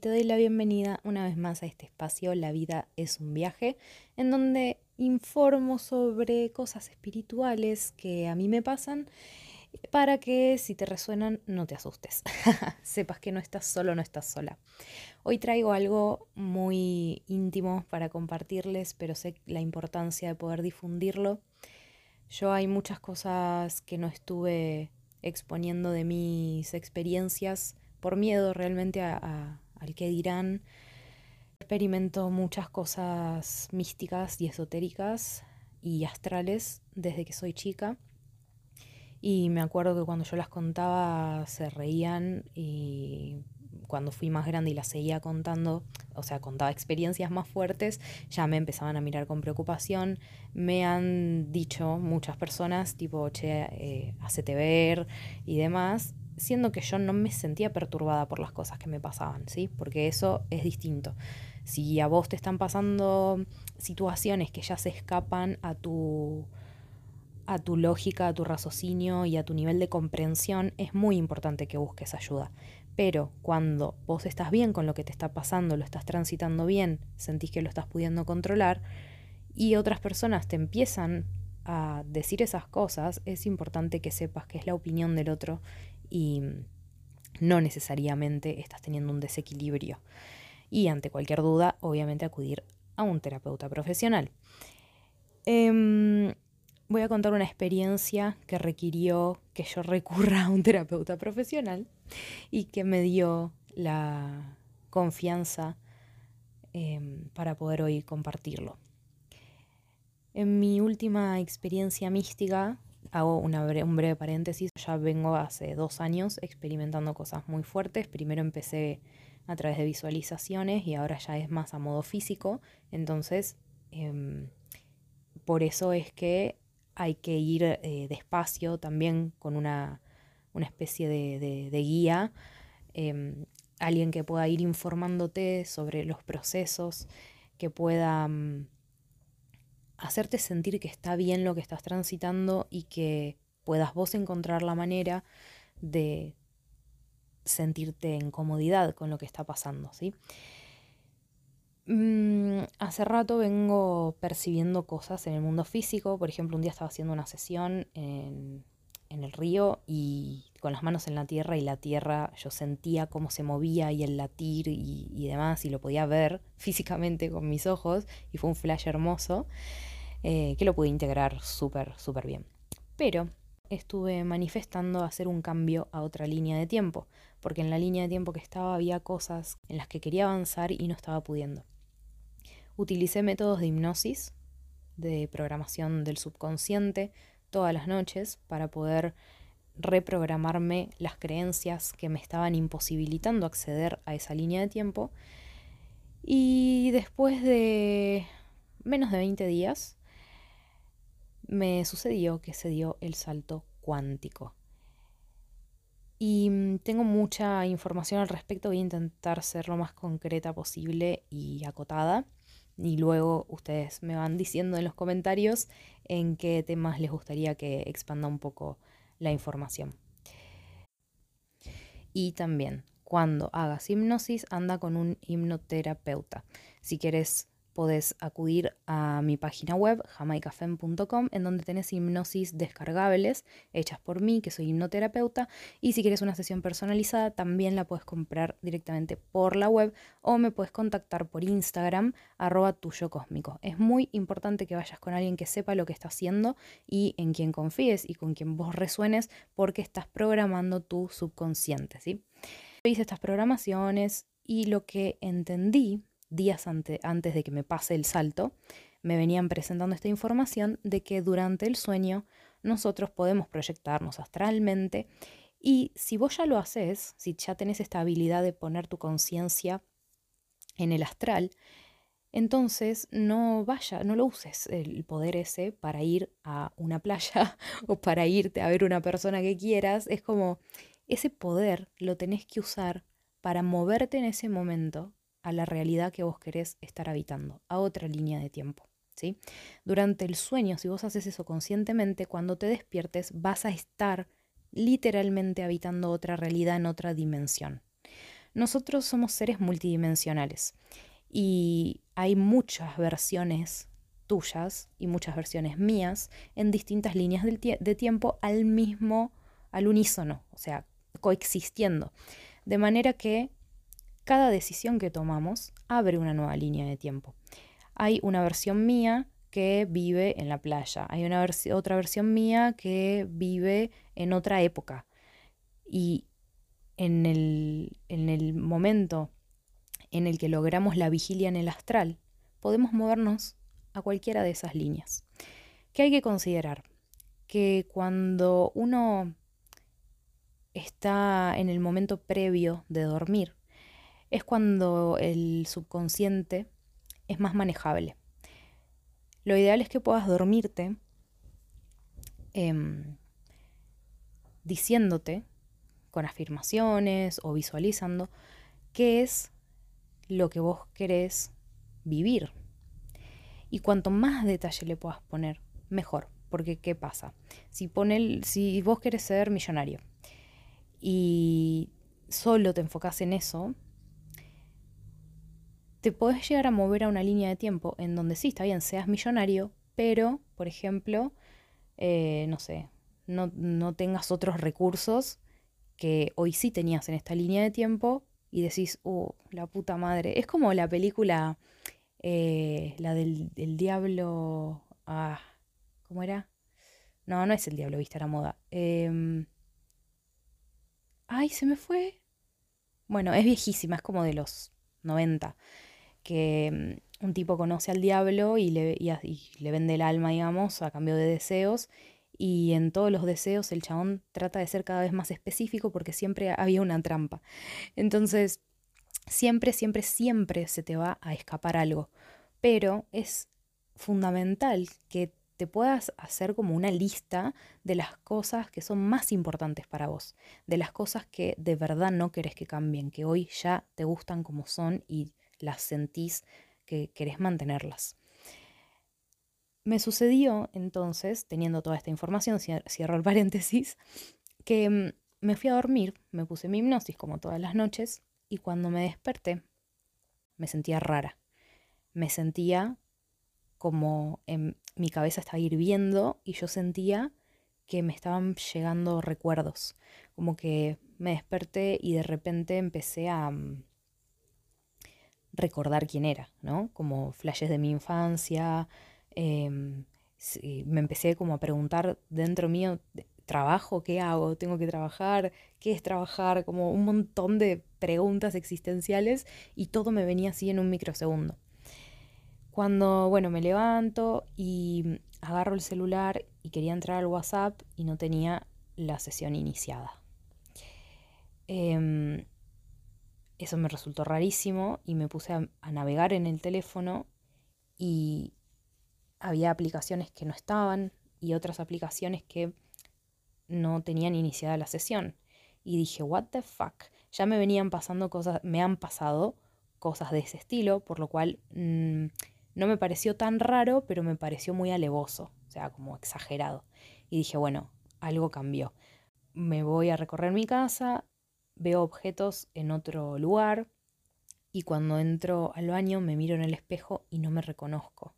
Te doy la bienvenida una vez más a este espacio, La vida es un viaje, en donde informo sobre cosas espirituales que a mí me pasan para que si te resuenan no te asustes, sepas que no estás solo, no estás sola. Hoy traigo algo muy íntimo para compartirles, pero sé la importancia de poder difundirlo. Yo hay muchas cosas que no estuve exponiendo de mis experiencias por miedo realmente a, al que dirán. Experimento muchas cosas místicas y esotéricas y astrales desde que soy chica y me acuerdo que cuando yo las contaba se reían y cuando fui más grande y las seguía contando, o sea, contaba experiencias más fuertes, ya me empezaban a mirar con preocupación. Me han dicho muchas personas, tipo, che, eh, hacete ver y demás, siendo que yo no me sentía perturbada por las cosas que me pasaban, ¿sí? Porque eso es distinto. Si a vos te están pasando situaciones que ya se escapan a tu a tu lógica, a tu raciocinio y a tu nivel de comprensión, es muy importante que busques ayuda. Pero cuando vos estás bien con lo que te está pasando, lo estás transitando bien, sentís que lo estás pudiendo controlar y otras personas te empiezan a decir esas cosas, es importante que sepas que es la opinión del otro y no necesariamente estás teniendo un desequilibrio. Y ante cualquier duda, obviamente acudir a un terapeuta profesional. Em, voy a contar una experiencia que requirió que yo recurra a un terapeuta profesional y que me dio la confianza em, para poder hoy compartirlo. En mi última experiencia mística, hago una un breve paréntesis, ya vengo hace dos años experimentando cosas muy fuertes. Primero empecé a través de visualizaciones y ahora ya es más a modo físico. Entonces, em, por eso es que hay que ir eh, despacio también con una, especie de, guía, em, alguien que pueda ir informándote sobre los procesos, que pueda mm, hacerte sentir que está bien lo que estás transitando y que puedas vos encontrar la manera de sentirte en comodidad con lo que está pasando, ¿sí? Mm, hace rato vengo percibiendo cosas en el mundo físico. Por ejemplo, un día estaba haciendo una sesión en, el río y con las manos en la tierra y la tierra yo sentía cómo se movía y el latir y, demás y lo podía ver físicamente con mis ojos y fue un flash hermoso eh, que lo pude integrar súper, súper bien. Pero estuve manifestando hacer un cambio a otra línea de tiempo, porque en la línea de tiempo que estaba había cosas en las que quería avanzar y no estaba pudiendo. Utilicé métodos de hipnosis, de programación del subconsciente, todas las noches para poder reprogramarme las creencias que me estaban imposibilitando acceder a esa línea de tiempo. Y después de menos de 20 días, me sucedió que se dio el salto cuántico. Y tengo mucha información al respecto, voy a intentar ser lo más concreta posible y acotada y luego ustedes me van diciendo en los comentarios en qué temas les gustaría que expanda un poco la información. Y también, cuando hagas hipnosis, anda con un hipnoterapeuta. Si quieres podés acudir a mi página web, jamaicafem.com, en donde tenés hipnosis descargables hechas por mí, que soy hipnoterapeuta, y si quieres una sesión personalizada, también la puedes comprar directamente por la web o me puedes contactar por Instagram, arroba tuyo cósmico. Es muy importante que vayas con alguien que sepa lo que está haciendo y en quien confíes y con quien vos resuenes, porque estás programando tu subconsciente, ¿sí? Hice estas programaciones y lo que entendí días antes de que me pase el salto, me venían presentando esta información de que durante el sueño nosotros podemos proyectarnos astralmente y si vos ya lo haces, si ya tenés esta habilidad de poner tu conciencia en el astral, Entonces, no vaya, no lo uses el poder ese para ir a una playa o para irte a ver una persona que quieras. Es como ese poder lo tenés que usar para moverte en ese momento a la realidad que vos querés estar habitando, a otra línea de tiempo. ¿sí? Durante el sueño, si vos haces eso conscientemente, cuando te despiertes vas a estar literalmente habitando otra realidad en otra dimensión. Nosotros somos seres multidimensionales y hay muchas versiones tuyas y muchas versiones mías en distintas líneas de tiempo al mismo, al unísono, o sea, coexistiendo. De manera que cada decisión que tomamos abre una nueva línea de tiempo. Hay una versión mía que vive en la playa, hay una otra versión mía que vive en otra época. Y en el, en el momento en el que logramos la vigilia en el astral, podemos movernos a cualquiera de esas líneas. ¿Qué hay que considerar? Que cuando uno está en el momento previo de dormir, es cuando el subconsciente es más manejable. Lo ideal es que puedas dormirte em, diciéndote con afirmaciones o visualizando qué es lo que vos querés vivir. Y cuanto más detalle le puedas poner, mejor. Porque ¿qué pasa? Si, pone si vos querés ser millonario y solo te enfocas en eso, te podés llegar a mover a una línea de tiempo en donde sí, está bien, seas millonario, pero, por ejemplo, eh, no sé, no, no tengas otros recursos que hoy sí tenías en esta línea de tiempo y decís, oh, la puta madre. Es como la película, eh, la del, diablo. Ah, ¿cómo era? No, no es el diablo, viste a la moda. Em, ay, se me fue. Bueno, es viejísima, es como de los 90. Que mm, un tipo conoce al diablo y le, y le vende el alma, digamos, a cambio de deseos y en todos los deseos el chabón trata de ser cada vez más específico porque siempre había una trampa. Entonces, siempre, siempre, siempre se te va a escapar algo. Pero es fundamental que te puedas hacer como una lista de las cosas que son más importantes para vos, de las cosas que de verdad no querés que cambien, que hoy ya te gustan como son y las sentís que querés mantenerlas. Me sucedió entonces, teniendo toda esta información, cierro el paréntesis, que mm, me fui a dormir, me puse mi hipnosis como todas las noches y cuando me desperté me sentía rara. Me sentía como en mi cabeza estaba hirviendo y yo sentía que me estaban llegando recuerdos, como que me desperté y de repente empecé a mm, recordar quién era, ¿no? Como flashes de mi infancia, Em, me empecé como a preguntar dentro mío, ¿trabajo? ¿Qué hago? ¿Tengo que trabajar? ¿Qué es trabajar? Como un montón de preguntas existenciales y todo me venía así en un microsegundo. Cuando, bueno, me levanto y agarro el celular y quería entrar al WhatsApp y no tenía la sesión iniciada. Em, eso me resultó rarísimo y me puse a navegar en el teléfono y había aplicaciones que no estaban y otras aplicaciones que no tenían iniciada la sesión. Y dije, what the fuck, ya me venían pasando cosas, me han pasado cosas de ese estilo, por lo cual mm, no me pareció tan raro, pero me pareció muy alevoso, o sea, como exagerado. Y dije, bueno, algo cambió. Me voy a recorrer mi casa, veo objetos en otro lugar y cuando entro al baño me miro en el espejo y no me reconozco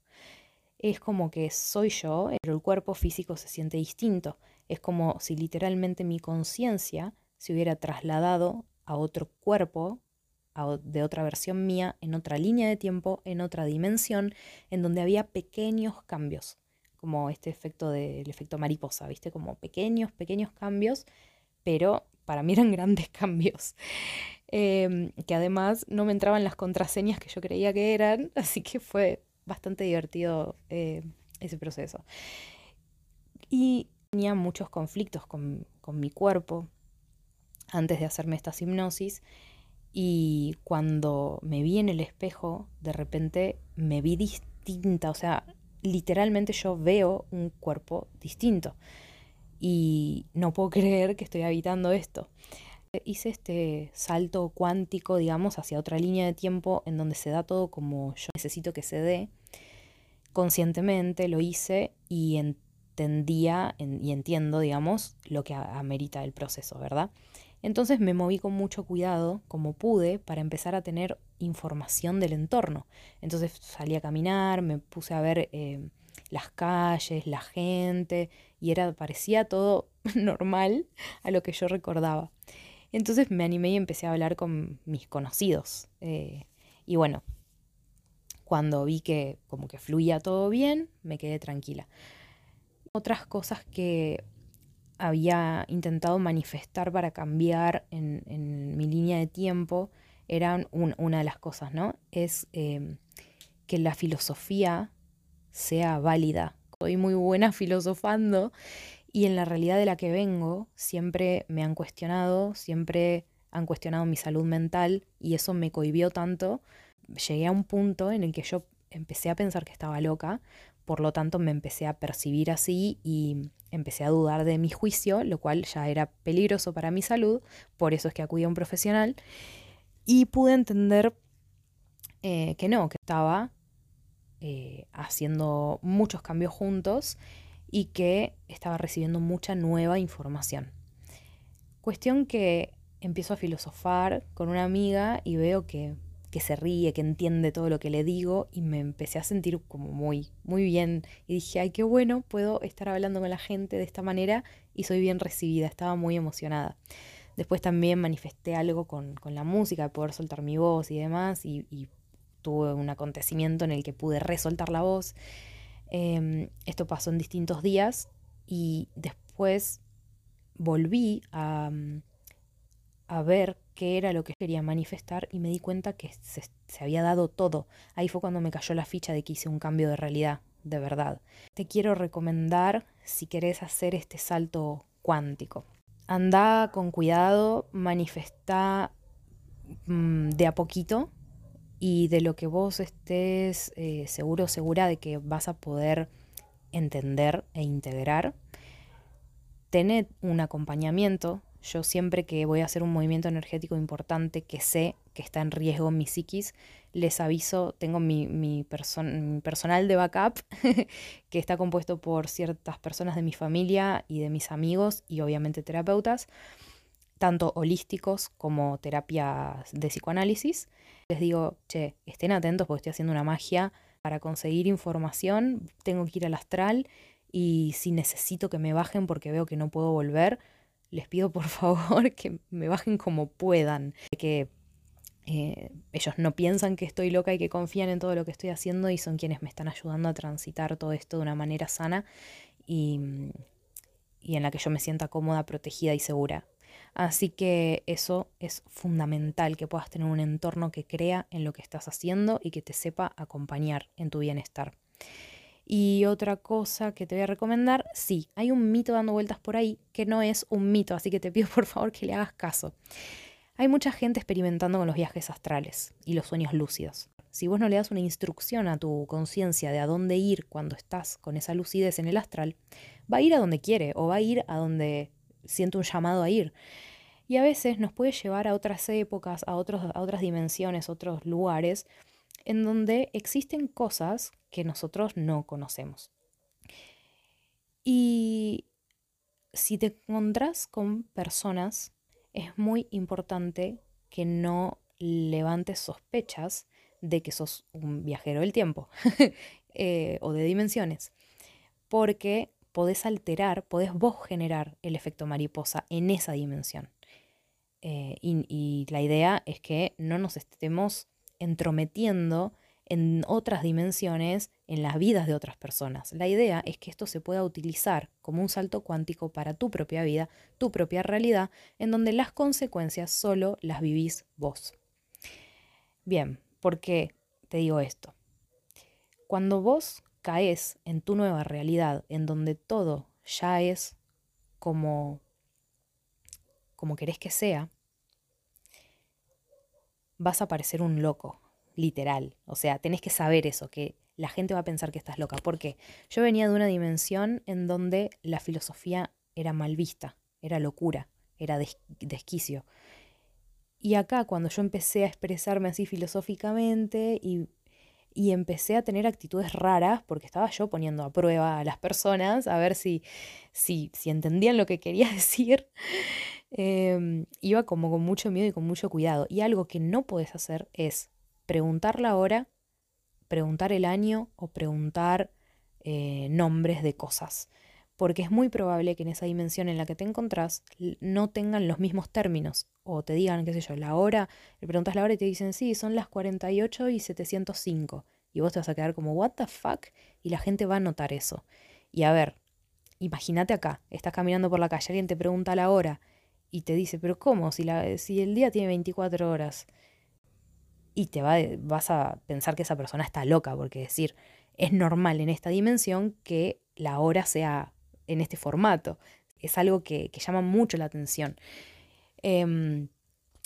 es como que soy yo, pero el cuerpo físico se siente distinto. Es como si literalmente mi conciencia se hubiera trasladado a otro cuerpo, de otra versión mía, en otra línea de tiempo, en otra dimensión, en donde había pequeños cambios, como este efecto del efecto mariposa, ¿viste? Como pequeños, pequeños cambios, pero para mí eran grandes cambios. Em, que además no me entraban las contraseñas que yo creía que eran, así que fue bastante divertido eh, ese proceso. Y tenía muchos conflictos con, mi cuerpo antes de hacerme esta hipnosis Y cuando me vi en el espejo, de repente me vi distinta, o sea, literalmente yo veo un cuerpo distinto. Y no puedo creer que estoy habitando esto. Hice este salto cuántico, digamos, hacia otra línea de tiempo en donde se da todo como yo necesito que se dé. Conscientemente lo hice y entendía y entiendo, digamos, lo que amerita el proceso, ¿verdad? Entonces me moví con mucho cuidado, como pude, para empezar a tener información del entorno. Entonces salí a caminar, me puse a ver eh, las calles, la gente, y era, parecía todo normal a lo que yo recordaba. Entonces me animé y empecé a hablar con mis conocidos. Eh, y bueno, cuando vi que como que fluía todo bien, me quedé tranquila. Otras cosas que había intentado manifestar para cambiar en, mi línea de tiempo eran una de las cosas, ¿no? Es em, que la filosofía sea válida. Soy muy buena filosofando y en la realidad de la que vengo siempre me han cuestionado, siempre han cuestionado mi salud mental y eso me cohibió tanto. Llegué a un punto en el que yo empecé a pensar que estaba loca, por lo tanto me empecé a percibir así y empecé a dudar de mi juicio, lo cual ya era peligroso para mi salud, por eso es que acudí a un profesional y pude entender eh, que no, que estaba eh, haciendo muchos cambios juntos y que estaba recibiendo mucha nueva información. Cuestión que empiezo a filosofar con una amiga y veo que, que, se ríe, que entiende todo lo que le digo y me empecé a sentir como muy, muy bien y dije, ay, qué bueno, puedo estar hablando con la gente de esta manera y soy bien recibida, estaba muy emocionada. Después también manifesté algo con, con la música, de poder soltar mi voz y demás y, y tuve un acontecimiento en el que pude resoltar la voz Em, esto pasó en distintos días y después volví a, mm, a, ver qué era lo que quería manifestar y me di cuenta que se, se había dado todo. Ahí fue cuando me cayó la ficha de que hice un cambio de realidad, de verdad. Te quiero recomendar si querés hacer este salto cuántico. Anda con cuidado, manifesta mm, de a poquito, y de lo que vos estés eh, seguro segura de que vas a poder entender e integrar. Tened un acompañamiento. Yo siempre que voy a hacer un movimiento energético importante que sé que está en riesgo mi psiquis, les aviso, tengo mi, mi personal de backup que está compuesto por ciertas personas de mi familia y de mis amigos y obviamente terapeutas, tanto holísticos como terapias de psicoanálisis les digo, che, estén atentos porque estoy haciendo una magia para conseguir información, tengo que ir al astral y si necesito que me bajen porque veo que no puedo volver, les pido por favor que me bajen como puedan, que eh, ellos no piensan que estoy loca y que confían en todo lo que estoy haciendo y son quienes me están ayudando a transitar todo esto de una manera sana y, y en la que yo me sienta cómoda, protegida y segura. Así que eso es fundamental, que puedas tener un entorno que crea en lo que estás haciendo y que te sepa acompañar en tu bienestar. Y otra cosa que te voy a recomendar, sí, hay un mito dando vueltas por ahí que no es un mito, así que te pido por favor que le hagas caso. Hay mucha gente experimentando con los viajes astrales y los sueños lúcidos. Si vos no le das una instrucción a tu conciencia de a dónde ir cuando estás con esa lucidez en el astral, va a ir a donde quiere o va a ir a donde siento un llamado a ir. Y a veces nos puede llevar a otras épocas, a, otros, a otras dimensiones, otros lugares, en donde existen cosas que nosotros no conocemos. Y si te encontrás con personas, es muy importante que no levantes sospechas de que sos un viajero del tiempo eh, o de dimensiones, porque podés alterar, podés vos generar el efecto mariposa en esa dimensión. Eh, y, la idea es que no nos estemos entrometiendo en otras dimensiones, en las vidas de otras personas. La idea es que esto se pueda utilizar como un salto cuántico para tu propia vida, tu propia realidad, en donde las consecuencias solo las vivís vos. Bien, ¿por qué te digo esto? Cuando vos caes en tu nueva realidad, en donde todo ya es como, como querés que sea, vas a parecer un loco, literal. O sea, tenés que saber eso, que la gente va a pensar que estás loca. Porque yo venía de una dimensión en donde la filosofía era mal vista, era locura, era desquicio. Y acá, cuando yo empecé a expresarme así filosóficamente y, y, empecé a tener actitudes raras, porque estaba yo poniendo a prueba a las personas a ver si, si, si entendían lo que quería decir, em, iba como con mucho miedo y con mucho cuidado. Y algo que no puedes hacer es preguntar la hora, preguntar el año o preguntar eh, nombres de cosas porque es muy probable que en esa dimensión en la que te encontrás no tengan los mismos términos o te digan, qué sé yo, la hora, le preguntas la hora y te dicen, sí, son las 48 y 705. Y vos te vas a quedar como, what the fuck? Y la gente va a notar eso. Y a ver, imagínate acá, estás caminando por la calle, alguien te pregunta la hora y te dice, pero ¿cómo? Si, la, si el día tiene 24 horas. Y te va, vas a pensar que esa persona está loca, porque decir, es normal en esta dimensión que la hora sea en este formato. Es algo que, llama mucho la atención. Em,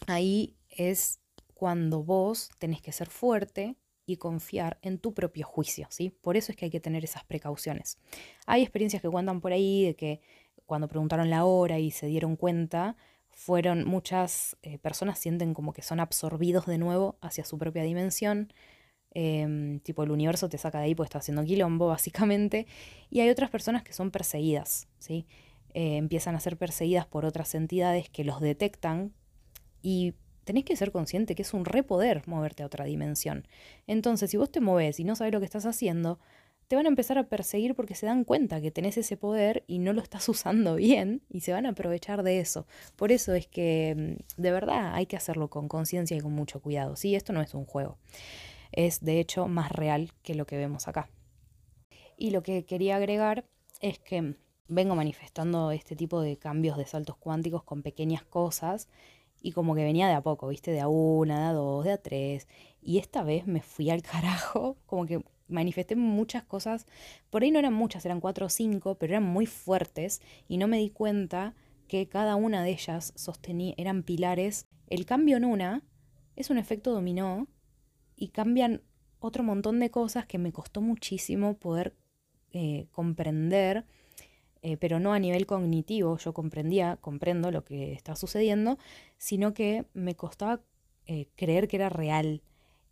ahí es cuando vos tenés que ser fuerte y confiar en tu propio juicio, ¿sí? Por eso es que hay que tener esas precauciones. Hay experiencias que cuentan por ahí de que cuando preguntaron la hora y se dieron cuenta, fueron muchas eh, personas sienten como que son absorbidos de nuevo hacia su propia dimensión Em, tipo el universo te saca de ahí porque está haciendo quilombo, básicamente. Y hay otras personas que son perseguidas, ¿sí? Eh, empiezan a ser perseguidas por otras entidades que los detectan y tenés que ser consciente que es un repoder moverte a otra dimensión. Entonces, si vos te moves y no sabes lo que estás haciendo, te van a empezar a perseguir porque se dan cuenta que tenés ese poder y no lo estás usando bien y se van a aprovechar de eso. Por eso es que mm, de verdad hay que hacerlo con conciencia y con mucho cuidado. Sí, esto no es un juego es de hecho más real que lo que vemos acá. Y lo que quería agregar es que vengo manifestando este tipo de cambios de saltos cuánticos con pequeñas cosas y como que venía de a poco, viste, de a una, de a dos, de a tres. Y esta vez me fui al carajo, como que manifesté muchas cosas, por ahí no eran muchas, eran cuatro o cinco, pero eran muy fuertes y no me di cuenta que cada una de ellas sostenía, eran pilares. El cambio en una es un efecto dominó y cambian otro montón de cosas que me costó muchísimo poder eh, comprender, eh, pero no a nivel cognitivo, yo comprendía, comprendo lo que está sucediendo, sino que me costaba eh, creer que era real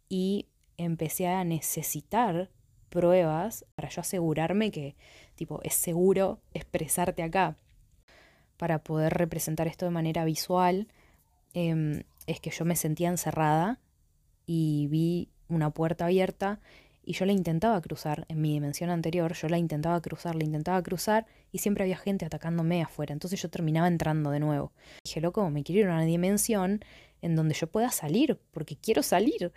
y empecé a necesitar pruebas para yo asegurarme que tipo es seguro expresarte acá. Para poder representar esto de manera visual em, es que yo me sentía encerrada y vi una puerta abierta y yo la intentaba cruzar en mi dimensión anterior, yo la intentaba cruzar, la intentaba cruzar y siempre había gente atacándome afuera, entonces yo terminaba entrando de nuevo. Dije, loco, me quiero ir a una dimensión en donde yo pueda salir, porque quiero salir.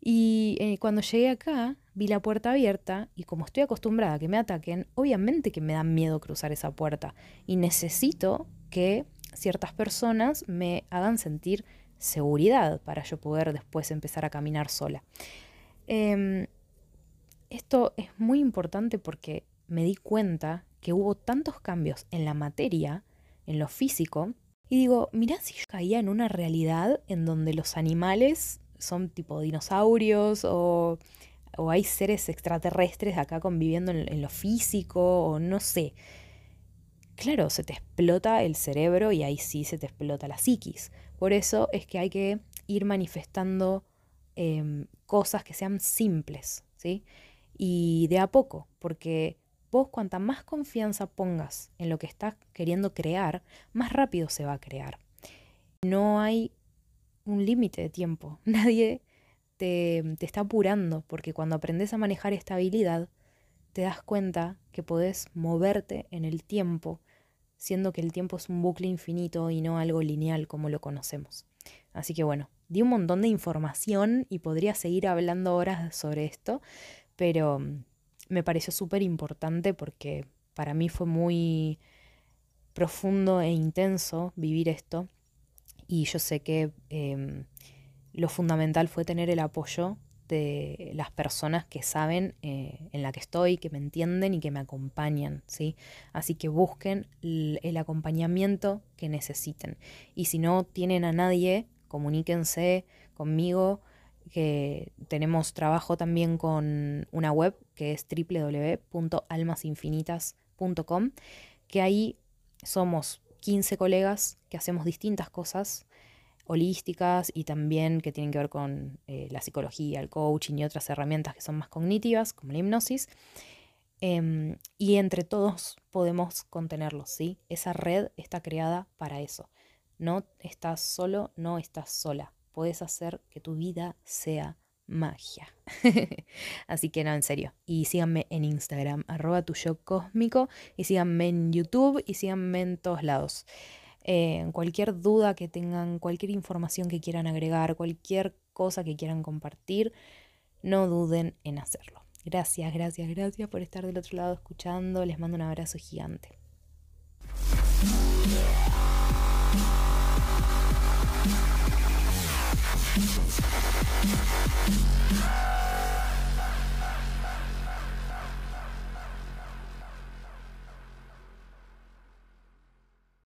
Y eh, cuando llegué acá, vi la puerta abierta y como estoy acostumbrada a que me ataquen, obviamente que me da miedo cruzar esa puerta y necesito que ciertas personas me hagan sentir seguridad para yo poder después empezar a caminar sola. Em, esto es muy importante porque me di cuenta que hubo tantos cambios en la materia, en lo físico, y digo, mirá si yo caía en una realidad en donde los animales son tipo dinosaurios o, hay seres extraterrestres acá conviviendo en, en lo físico o no sé claro, se te explota el cerebro y ahí sí se te explota la psiquis. Por eso es que hay que ir manifestando em, cosas que sean simples, ¿sí? Y de a poco, porque vos cuanta más confianza pongas en lo que estás queriendo crear, más rápido se va a crear. No hay un límite de tiempo. Nadie te, te, está apurando, porque cuando aprendes a manejar esta habilidad, te das cuenta que podés moverte en el tiempo siendo que el tiempo es un bucle infinito y no algo lineal como lo conocemos. Así que bueno, di un montón de información y podría seguir hablando horas sobre esto, pero mm, me pareció súper importante porque para mí fue muy profundo e intenso vivir esto y yo sé que em, lo fundamental fue tener el apoyo de las personas que saben eh, en la que estoy, que me entienden y que me acompañan, ¿sí? Así que busquen el, acompañamiento que necesiten. Y si no tienen a nadie comuníquense conmigo, que tenemos trabajo también con una web que es www.almasinfinitas.com, que ahí somos 15 colegas que hacemos distintas cosas holísticas y también que tienen que ver con eh, la psicología, el coaching y otras herramientas que son más cognitivas, como la hipnosis. Em, y entre todos podemos contenerlos, ¿sí? Esa red está creada para eso. No estás solo, no estás sola. Puedes hacer que tu vida sea magia. Así que no, en serio. Y síganme en Instagram, arroba tu yo cósmico, y síganme en YouTube y síganme en todos lados. Eh, cualquier duda que tengan, cualquier información que quieran agregar, cualquier cosa que quieran compartir, no duden en hacerlo. Gracias, gracias, gracias por estar del otro lado escuchando. Les mando un abrazo gigante.